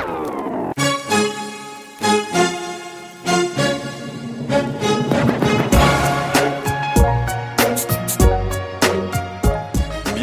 Yeah.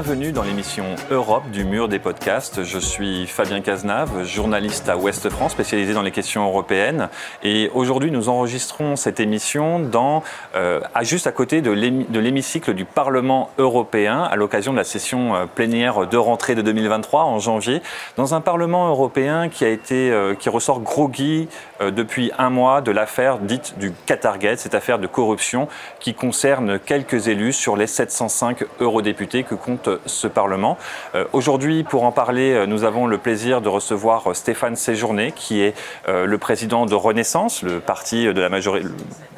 Bienvenue dans l'émission Europe du mur des podcasts. Je suis Fabien Cazenave, journaliste à Ouest France, spécialisé dans les questions européennes. Et aujourd'hui, nous enregistrons cette émission dans, euh, à juste à côté de l'hémicycle du Parlement européen, à l'occasion de la session euh, plénière de rentrée de 2023 en janvier, dans un Parlement européen qui a été, euh, qui ressort groggy depuis un mois de l'affaire dite du Qatargate, cette affaire de corruption qui concerne quelques élus sur les 705 eurodéputés que compte ce Parlement. Euh, aujourd'hui, pour en parler, euh, nous avons le plaisir de recevoir euh, Stéphane Séjourné, qui est le président de Renaissance, le parti de la majorité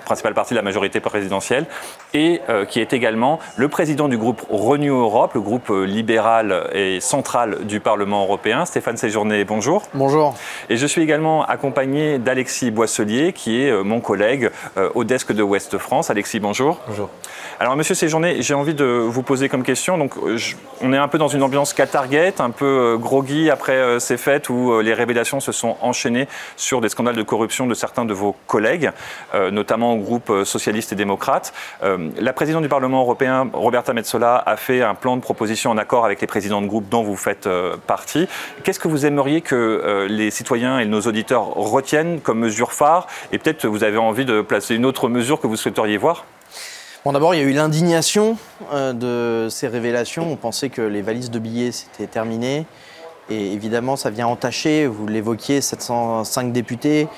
principal parti de la majorité présidentielle, et qui est également le président du groupe Renew Europe, le groupe libéral et central du Parlement européen. Stéphane Séjourné, bonjour. Bonjour. Et je suis également accompagné d'Alexis Boisselier, qui est mon collègue au desk de Ouest France. Alexis, bonjour. Bonjour. Alors, monsieur Séjourné, j'ai envie de vous poser comme question. Donc, on est un peu dans une ambiance Qatargate, un peu euh, groggy après euh, ces fêtes où euh, les révélations se sont enchaînées sur des scandales de corruption de certains de vos collègues, notamment au groupe socialiste et démocrate. La présidente du Parlement européen, Roberta Metsola, a fait un plan de proposition en accord avec les présidents de groupe dont vous faites partie. Qu'est-ce que vous aimeriez que les citoyens et nos auditeurs retiennent comme mesure phare? Et peut-être vous avez envie de placer une autre mesure que vous souhaiteriez voir? Bon, d'abord, il y a eu l'indignation euh, de ces révélations. On pensait que les valises de billets, c'était terminé. Et évidemment, ça vient entacher, vous l'évoquiez, 705 députés.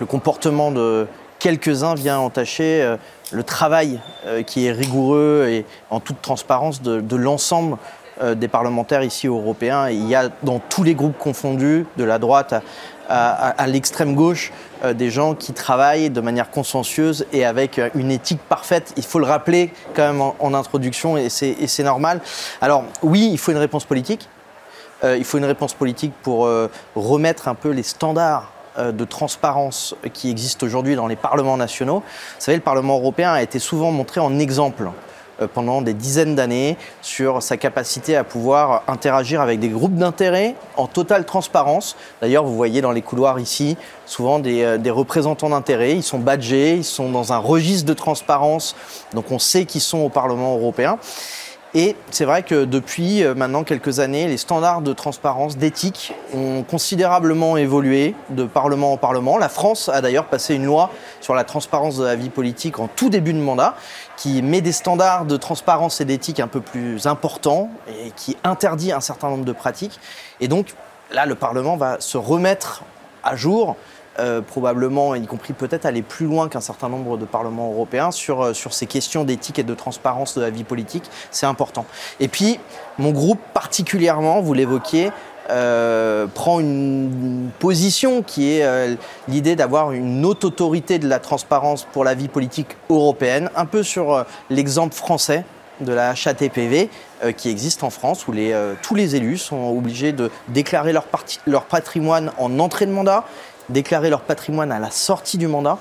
Le comportement de quelques-uns vient entacher euh, le travail euh, qui est rigoureux et en toute transparence de, l'ensemble des parlementaires ici européens. il y a dans tous les groupes confondus, de la droite à, l'extrême gauche euh, des gens qui travaillent de manière consciencieuse et avec euh, une éthique parfaite. Il faut le rappeler quand même en, introduction et c'est normal. Alors oui, il faut une réponse politique. Euh, il faut une réponse politique pour remettre un peu les standards de transparence qui existent aujourd'hui dans les parlements nationaux. Vous savez, le Parlement européen a été souvent montré en exemple euh, pendant des dizaines d'années sur sa capacité à pouvoir interagir avec des groupes d'intérêt en totale transparence. D'ailleurs, vous voyez dans les couloirs ici souvent des, euh, représentants d'intérêt. Ils sont badgés, ils sont dans un registre de transparence, donc on sait qu'ils sont au Parlement européen. Et c'est vrai que depuis euh, maintenant quelques années, les standards de transparence, d'éthique ont considérablement évolué de parlement en parlement. La France a d'ailleurs passé une loi sur la transparence de la vie politique en tout début de mandat, qui met des standards de transparence et d'éthique un peu plus importants et qui interdit un certain nombre de pratiques. Et donc là, le Parlement va se remettre à jour euh, probablement, y compris peut-être aller plus loin qu'un certain nombre de parlements européens euh, sur ces questions d'éthique et de transparence de la vie politique. C'est important. Et puis, mon groupe particulièrement, vous l'évoquiez, euh, prend une position qui est l'idée d'avoir une haute autorité de la transparence pour la vie politique européenne, un peu sur l'exemple français de la HATPV qui existe en France, où tous les élus sont obligés de déclarer leur patrimoine en entrée de mandat déclarer leur patrimoine à la sortie du mandat,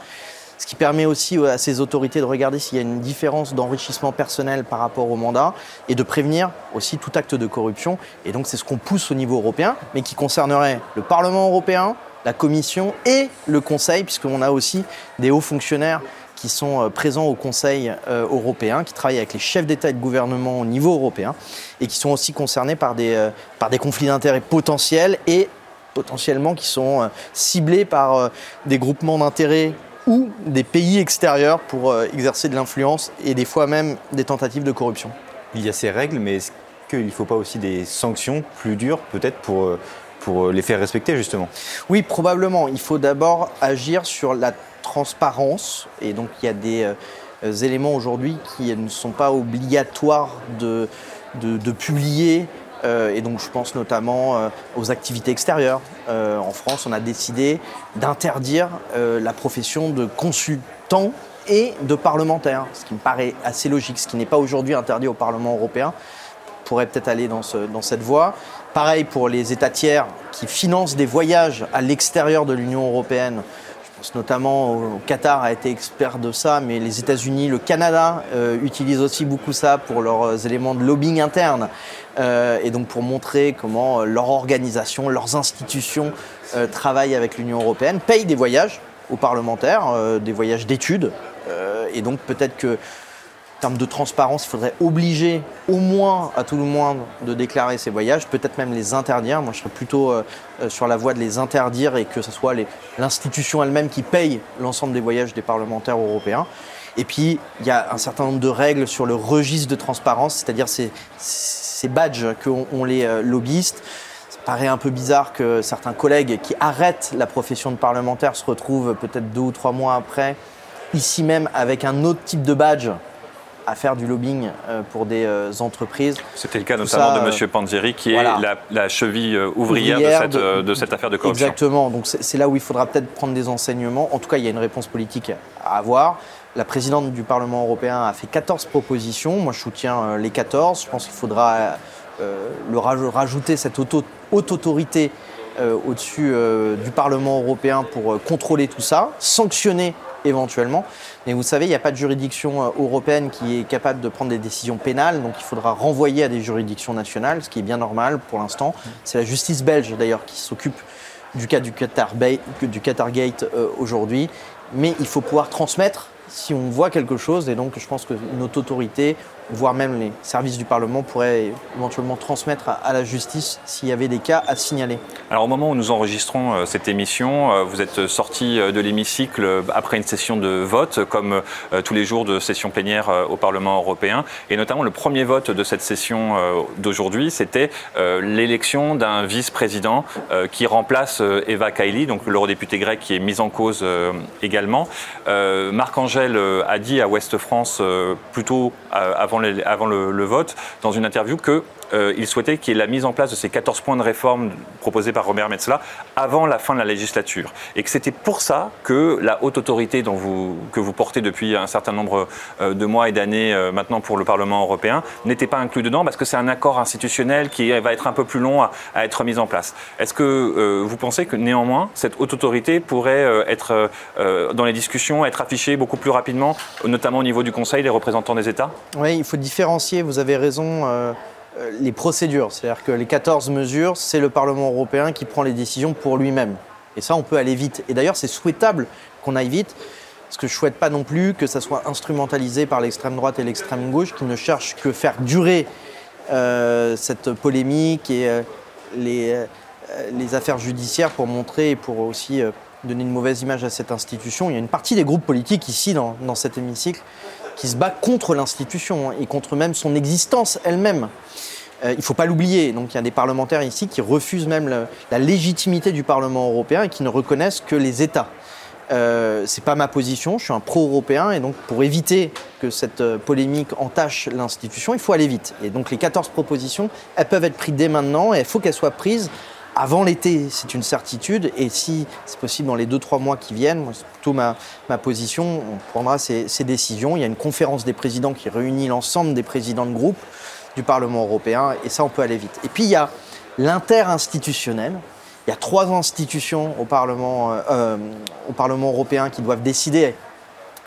ce qui permet aussi à ces autorités de regarder s'il y a une différence d'enrichissement personnel par rapport au mandat et de prévenir aussi tout acte de corruption. Et donc c'est ce qu'on pousse au niveau européen, mais qui concernerait le Parlement européen, la Commission et le Conseil, puisqu'on a aussi des hauts fonctionnaires qui sont euh, présents au Conseil euh, européen, qui travaillent avec les chefs d'État et de gouvernement au niveau européen, et qui sont aussi concernés par des, euh, par des conflits d'intérêts potentiels et potentiellement qui sont euh, ciblés par euh, des groupements d'intérêts ou des pays extérieurs pour euh, exercer de l'influence et des fois même des tentatives de corruption. Il y a ces règles, mais est-ce qu'il ne faut pas aussi des sanctions plus dures peut-être pour, pour les faire respecter justement? Oui, probablement. Il faut d'abord agir sur la transparence et donc il y a des éléments aujourd'hui qui ne sont pas obligatoires de, de, de publier euh, et donc je pense notamment euh, aux activités extérieures. Euh, en France, on a décidé d'interdire la profession de consultant et de parlementaire, ce qui me paraît assez logique, ce qui n'est pas aujourd'hui interdit au Parlement européen, pourrait peut-être aller dans, dans cette voie. Pareil pour les États tiers qui financent des voyages à l'extérieur de l'Union européenne. Notamment au Qatar a été expert de ça, mais les États-Unis, le Canada euh, utilisent aussi beaucoup ça pour leurs éléments de lobbying interne euh, et donc pour montrer comment leur organisation, leurs institutions euh, travaillent avec l'Union européenne, payent des voyages aux parlementaires, des voyages d'études, et donc peut-être que en termes de transparence, il faudrait obliger au moins, à tout le moins, de déclarer ces voyages, peut-être même les interdire. Moi, je serais plutôt euh, euh, sur la voie de les interdire et que ce soit l'institution elle-même qui paye l'ensemble des voyages des parlementaires européens. Et puis, il y a un certain nombre de règles sur le registre de transparence, c'est-à-dire ces, ces badges qu'ont les euh, lobbyistes. Ça paraît un peu bizarre que certains collègues qui arrêtent la profession de parlementaire se retrouvent peut-être deux ou trois mois après, ici même, avec un autre type de badge à faire du lobbying euh, pour des euh, entreprises. C'était le cas notamment de M. Panzeri, qui est la, cheville euh, ouvrière, de, cette, de, cette, affaire de corruption. Exactement, donc c'est là où il faudra peut-être prendre des enseignements. En tout cas, il y a une réponse politique à avoir. La présidente du Parlement européen a fait 14 propositions. Moi, je soutiens les 14. Je pense qu'il faudra le rajouter cette haute autorité au-dessus du Parlement européen pour contrôler tout ça, sanctionner éventuellement. Mais vous savez, il n'y a pas de juridiction euh, européenne qui est capable de prendre des décisions pénales, donc il faudra renvoyer à des juridictions nationales, ce qui est bien normal pour l'instant. C'est la justice belge d'ailleurs qui s'occupe du cas du Qatar, Gate euh, aujourd'hui. Mais il faut pouvoir transmettre si on voit quelque chose, et donc je pense que notre autorité voire même les services du Parlement pourraient éventuellement transmettre à, la justice s'il y avait des cas à signaler. Alors au moment où nous enregistrons euh, cette émission, euh, vous êtes sorti euh, de l'hémicycle après une session de vote, comme tous les jours de session plénière au Parlement européen, et notamment le premier vote de cette session d'aujourd'hui, c'était l'élection d'un vice-président qui remplace Eva Kaili, donc l'eurodéputé grec qui est mise en cause également. Marc Angèle a dit à Ouest France plutôt avant avant, le, vote, dans une interview, que euh, il souhaitait qu'il y ait la mise en place de ces 14 points de réforme proposés par Robert Metzla avant la fin de la législature. Et que c'était pour ça que la haute autorité que vous portez depuis un certain nombre euh, de mois et d'années euh, maintenant pour le Parlement européen n'était pas inclus dedans parce que c'est un accord institutionnel qui va être un peu plus long à, être mis en place. Est-ce que vous pensez que néanmoins cette haute autorité pourrait être dans les discussions, être affichée beaucoup plus rapidement, notamment au niveau du Conseil, des représentants des États? Oui, il faut différencier, vous avez raison les procédures. C'est-à-dire que les 14 mesures, c'est le Parlement européen qui prend les décisions pour lui-même. Et ça, on peut aller vite. Et d'ailleurs, c'est souhaitable qu'on aille vite, parce que je souhaite pas non plus que ça soit instrumentalisé par l'extrême droite et l'extrême gauche, qui ne cherchent que faire durer euh, cette polémique et euh, les, affaires judiciaires pour montrer et pour aussi donner une mauvaise image à cette institution. Il y a une partie des groupes politiques ici, dans cet hémicycle, qui se bat contre l'institution hein, et contre même son existence elle-même. Euh, il ne faut pas l'oublier. Donc il y a des parlementaires ici qui refusent même la légitimité du Parlement européen et qui ne reconnaissent que les États. Euh, c'est pas ma position, je suis un pro-européen et donc pour éviter que cette euh, polémique entache l'institution, il faut aller vite. Et donc les 14 propositions, elles peuvent être prises dès maintenant et il faut qu'elles soient prises avant l'été, c'est une certitude. Et si c'est possible dans les 2-3 mois qui viennent, c'est plutôt ma, position, on prendra ces, décisions. Il y a une conférence des présidents qui réunit l'ensemble des présidents de groupe du Parlement européen, et ça, on peut aller vite. Et puis, il y a l'inter-institutionnel. Il y a trois institutions au Parlement, euh, euh, européen qui doivent décider,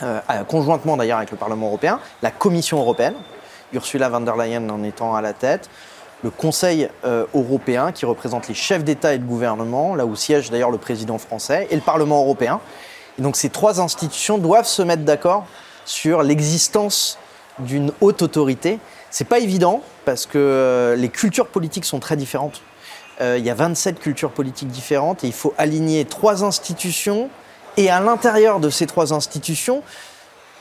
euh, conjointement d'ailleurs avec le Parlement européen, la Commission européenne, Ursula von der Leyen en étant à la tête, le Conseil euh, européen qui représente les chefs d'État et de gouvernement, là où siège d'ailleurs le président français, et le Parlement européen. Et donc ces trois institutions doivent se mettre d'accord sur l'existence d'une haute autorité. C'est pas évident parce que euh, les cultures politiques sont très différentes. Euh, il y a 27 cultures politiques différentes et il faut aligner trois institutions et à l'intérieur de ces trois institutions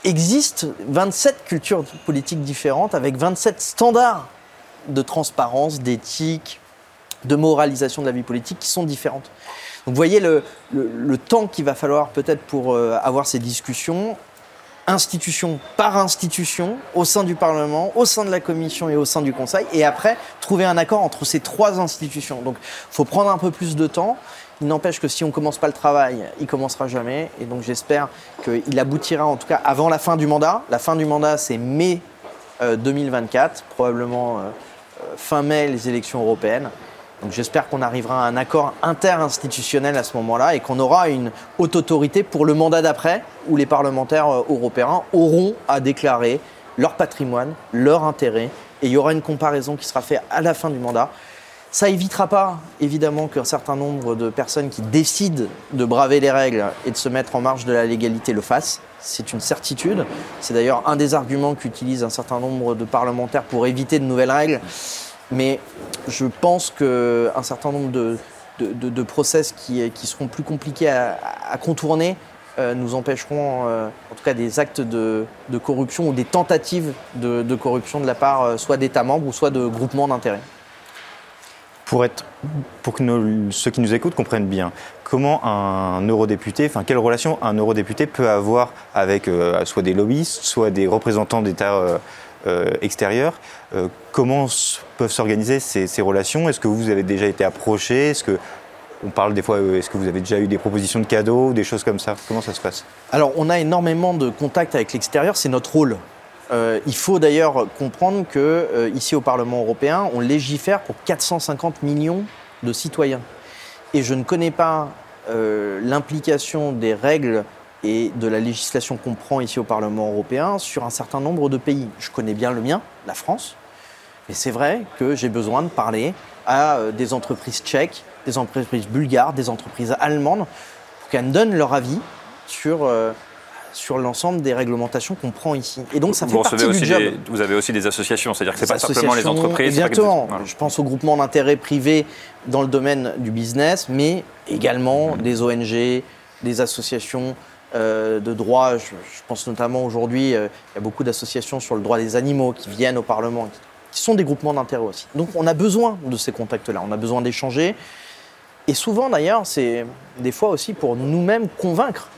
existent 27 cultures politiques différentes avec 27 standards de transparence, d'éthique, de moralisation de la vie politique qui sont différentes. Donc vous voyez le, temps qu'il va falloir peut-être pour euh, avoir ces discussions, institution par institution, au sein du Parlement, au sein de la Commission et au sein du Conseil, et après trouver un accord entre ces trois institutions. Donc il faut prendre un peu plus de temps. Il n'empêche que si on ne commence pas le travail, il ne commencera jamais. Et donc j'espère qu'il aboutira en tout cas avant la fin du mandat. La fin du mandat, c'est mai 2024, euh, probablement. Euh, fin mai les élections européennes. Donc j'espère qu'on arrivera à un accord interinstitutionnel à ce moment-là et qu'on aura une haute autorité pour le mandat d'après où les parlementaires euh, européens auront à déclarer leur patrimoine, leur intérêt et il y aura une comparaison qui sera faite à la fin du mandat. Ça évitera pas, évidemment, qu'un certain nombre de personnes qui décident de braver les règles et de se mettre en marge de la légalité le fassent. C'est une certitude. C'est d'ailleurs un des arguments qu'utilisent un certain nombre de parlementaires pour éviter de nouvelles règles. Mais je pense qu'un certain nombre de, process qui, qui, seront plus compliqués à, contourner euh, nous empêcheront, euh, en tout cas, des actes de, corruption ou des tentatives de, corruption de la part euh, soit d'États membres ou soit de groupements d'intérêts pour, que ceux qui nous écoutent comprennent bien, comment un eurodéputé, enfin quelle relation un eurodéputé peut avoir avec euh, soit des lobbyistes, soit des représentants d'États euh, euh, extérieurs, comment peuvent s'organiser ces, ces, relations? Est-ce que vous avez déjà été approché? Est-ce que on parle des fois, est-ce que vous avez déjà eu des propositions de cadeaux, des choses comme ça? Comment ça se passe? Alors, on a énormément de contacts avec l'extérieur, c'est notre rôle. Euh, il faut d'ailleurs comprendre que euh, ici au Parlement européen, on légifère pour 450 millions de citoyens. Et je ne connais pas euh, l'implication des règles et de la législation qu'on prend ici au Parlement européen sur un certain nombre de pays. Je connais bien le mien, la France, mais c'est vrai que j'ai besoin de parler à des entreprises tchèques, des entreprises bulgares, des entreprises allemandes, pour qu'elles me donnent leur avis sur sur l'ensemble des réglementations qu'on prend ici. Et donc ça fait partie du job. vous avez aussi des associations, c'est-à-dire que ce n'est pas simplement les entreprises. Exactement. Je pense au groupement d'intérêt privé dans le domaine du business, mais également mmh. des ONG, des associations euh, de droit. Je, pense notamment aujourd'hui, euh, il y a beaucoup d'associations sur le droit des animaux qui viennent au Parlement, qui sont des groupements d'intérêt aussi. Donc on a besoin de ces contacts-là, on a besoin d'échanger. Et souvent d'ailleurs, c'est des fois aussi pour nous-mêmes convaincre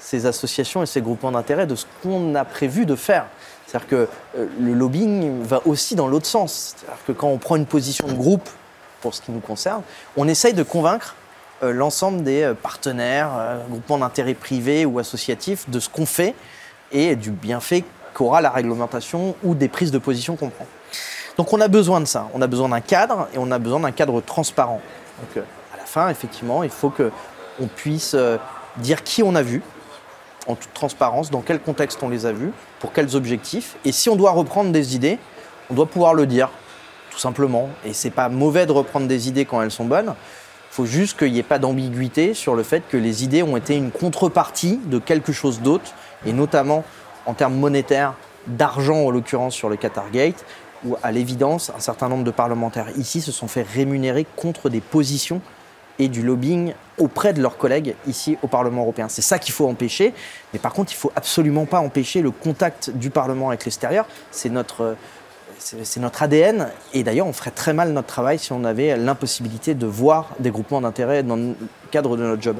ces associations et ces groupements d'intérêt de ce qu'on a prévu de faire. C'est-à-dire que euh, le lobbying va aussi dans l'autre sens. C'est-à-dire que quand on prend une position de groupe, pour ce qui nous concerne, on essaye de convaincre euh, l'ensemble des euh, partenaires, groupements d'intérêt privés ou associatifs de ce qu'on fait et du bienfait qu'aura la réglementation ou des prises de position qu'on prend. Donc on a besoin de ça, on a besoin d'un cadre et on a besoin d'un cadre transparent. Donc à la fin, effectivement, il faut qu'on puisse dire qui on a vu, en toute transparence dans quel contexte on les a vus, pour quels objectifs. Et si on doit reprendre des idées, on doit pouvoir le dire, tout simplement. Et c'est pas mauvais de reprendre des idées quand elles sont bonnes. Il faut juste qu'il n'y ait pas d'ambiguïté sur le fait que les idées ont été une contrepartie de quelque chose d'autre, et notamment en termes monétaires, d'argent en l'occurrence sur le Qatar Gate, où à l'évidence, un certain nombre de parlementaires ici se sont fait rémunérer contre des positions et du lobbying auprès de leurs collègues ici au Parlement européen. C'est ça qu'il faut empêcher. Mais par contre, il ne faut absolument pas empêcher le contact du Parlement avec l'extérieur. C'est notre, ADN. Et d'ailleurs, on ferait très mal notre travail si on avait l'impossibilité de voir des groupements d'intérêt dans le cadre de notre job.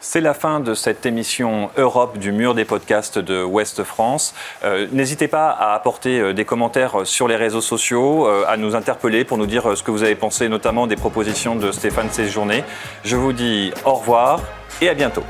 C'est la fin de cette émission Europe du mur des podcasts de Ouest France. Euh, n'hésitez pas à apporter euh, des commentaires sur les réseaux sociaux, euh, à nous interpeller pour nous dire ce que vous avez pensé, notamment des propositions de Stéphane Séjourné. Je vous dis au revoir et à bientôt.